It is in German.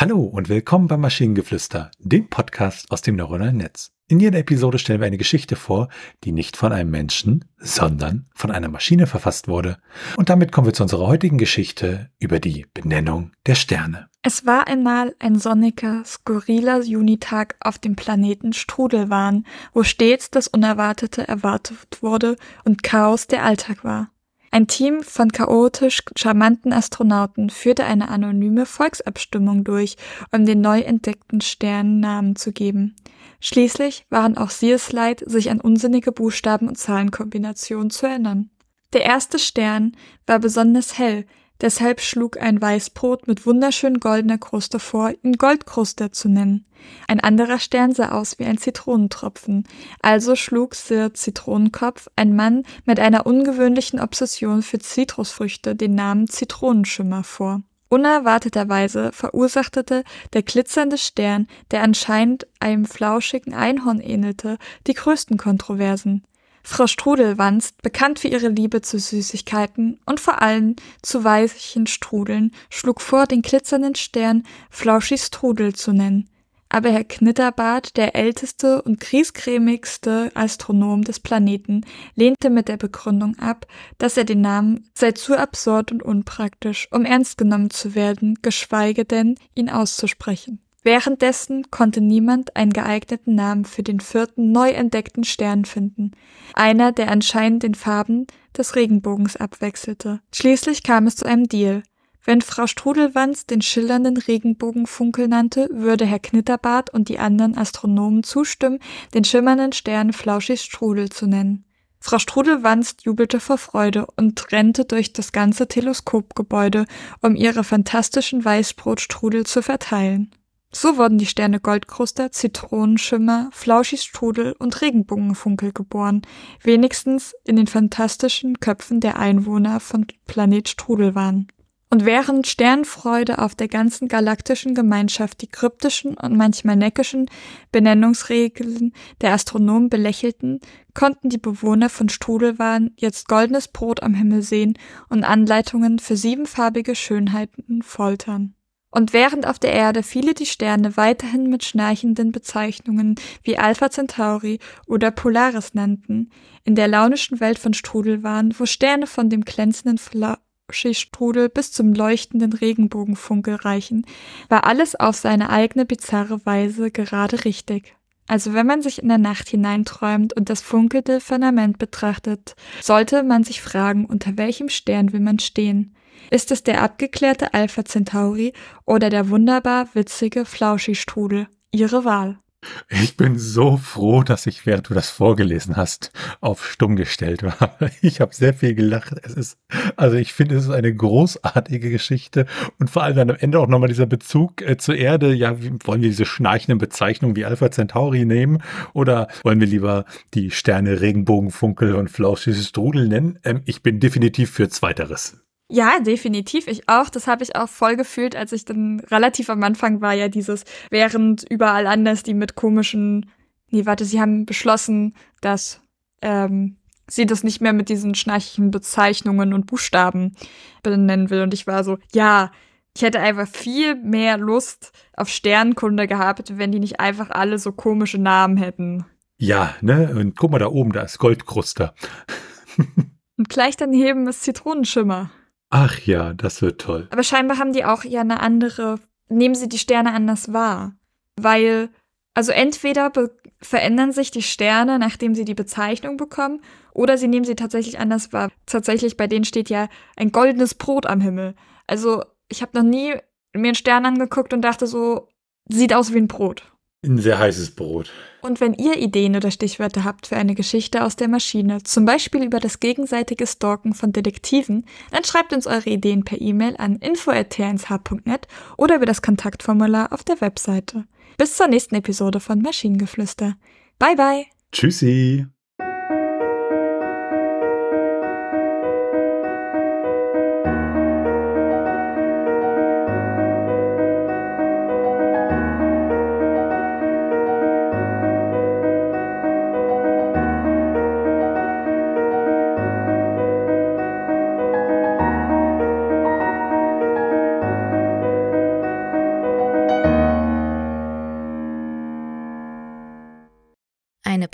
Hallo und willkommen beim Maschinengeflüster, dem Podcast aus dem neuronalen Netz. In jeder Episode stellen wir eine Geschichte vor, die nicht von einem Menschen, sondern von einer Maschine verfasst wurde. Und damit kommen wir zu unserer heutigen Geschichte über die Benennung der Sterne. Es war einmal ein sonniger, skurriler Junitag auf dem Planeten Strudelwahn, wo stets das Unerwartete erwartet wurde und Chaos der Alltag war. Ein Team von chaotisch charmanten Astronauten führte eine anonyme Volksabstimmung durch, um den neu entdeckten Sternen Namen zu geben. Schließlich waren auch sie es leid, sich an unsinnige Buchstaben und Zahlenkombinationen zu erinnern. Der erste Stern war besonders hell, Deshalb schlug ein Weißbrot mit wunderschön goldener Kruste vor, ihn Goldkruste zu nennen. Ein anderer Stern sah aus wie ein Zitronentropfen. Also schlug Sir Zitronenkopf, ein Mann mit einer ungewöhnlichen Obsession für Zitrusfrüchte, den Namen Zitronenschimmer vor. Unerwarteterweise verursachte der glitzernde Stern, der anscheinend einem flauschigen Einhorn ähnelte, die größten Kontroversen. Frau Strudelwanst, bekannt für ihre Liebe zu Süßigkeiten und vor allem zu weichen Strudeln, schlug vor, den glitzernden Stern Flauschi Strudel zu nennen. Aber Herr Knitterbart, der älteste und griesgrämigste Astronom des Planeten, lehnte mit der Begründung ab, dass er den Namen sei zu absurd und unpraktisch, um ernst genommen zu werden, geschweige denn, ihn auszusprechen. Währenddessen konnte niemand einen geeigneten Namen für den vierten neu entdeckten Stern finden, einer, der anscheinend den Farben des Regenbogens abwechselte. Schließlich kam es zu einem Deal. Wenn Frau Strudelwanz den schillernden Regenbogenfunkel nannte, würde Herr Knitterbart und die anderen Astronomen zustimmen, den schimmernden Stern Flauschig Strudel zu nennen. Frau Strudelwanst jubelte vor Freude und rennte durch das ganze Teleskopgebäude, um ihre fantastischen Weißbrotstrudel zu verteilen. So wurden die Sterne Goldkruster, Zitronenschimmer, Flauschistrudel und Regenbogenfunkel geboren, wenigstens in den fantastischen Köpfen der Einwohner von Planet Strudelwahn. Und während Sternfreude auf der ganzen galaktischen Gemeinschaft die kryptischen und manchmal neckischen Benennungsregeln der Astronomen belächelten, konnten die Bewohner von Strudelwahn jetzt goldenes Brot am Himmel sehen und Anleitungen für siebenfarbige Schönheiten foltern. Und während auf der Erde viele die Sterne weiterhin mit schnarchenden Bezeichnungen wie Alpha Centauri oder Polaris nannten, in der launischen Welt von Strudel waren, wo Sterne von dem glänzenden Flauschistrudel bis zum leuchtenden Regenbogenfunkel reichen, war alles auf seine eigene bizarre Weise gerade richtig. Also wenn man sich in der Nacht hineinträumt und das funkelnde Firmament betrachtet, sollte man sich fragen, unter welchem Stern will man stehen? Ist es der abgeklärte Alpha Centauri oder der wunderbar witzige Flauschi-Strudel? Ihre Wahl. Ich bin so froh, dass ich, während du das vorgelesen hast, auf stumm gestellt war. Ich habe sehr viel gelacht. Es ist, also ich finde, es ist eine großartige Geschichte und vor allem dann am Ende auch nochmal dieser Bezug äh, zur Erde. Ja, wie, wollen wir diese schnarchenden Bezeichnungen wie Alpha Centauri nehmen oder wollen wir lieber die Sterne Regenbogenfunkel und Flauschisches Strudel nennen? Ähm, ich bin definitiv für Zweiteres. Ja, definitiv. Ich auch. Das habe ich auch voll gefühlt, als ich dann relativ am Anfang war ja dieses, während überall anders die mit komischen, nee, warte, sie haben beschlossen, dass ähm, sie das nicht mehr mit diesen schnarchigen Bezeichnungen und Buchstaben benennen will. Und ich war so, ja, ich hätte einfach viel mehr Lust auf Sternkunde gehabt, wenn die nicht einfach alle so komische Namen hätten. Ja, ne? Und guck mal da oben, da ist Goldkruster. und gleich daneben ist Zitronenschimmer. Ach ja, das wird toll. Aber scheinbar haben die auch ja eine andere, nehmen sie die Sterne anders wahr. Weil, also entweder verändern sich die Sterne, nachdem sie die Bezeichnung bekommen, oder sie nehmen sie tatsächlich anders wahr. Tatsächlich, bei denen steht ja ein goldenes Brot am Himmel. Also, ich habe noch nie mir einen Stern angeguckt und dachte so, sieht aus wie ein Brot. Ein sehr heißes Brot. Und wenn ihr Ideen oder Stichwörter habt für eine Geschichte aus der Maschine, zum Beispiel über das gegenseitige Stalken von Detektiven, dann schreibt uns eure Ideen per E-Mail an info.tnsh.net oder über das Kontaktformular auf der Webseite. Bis zur nächsten Episode von Maschinengeflüster. Bye bye. Tschüssi.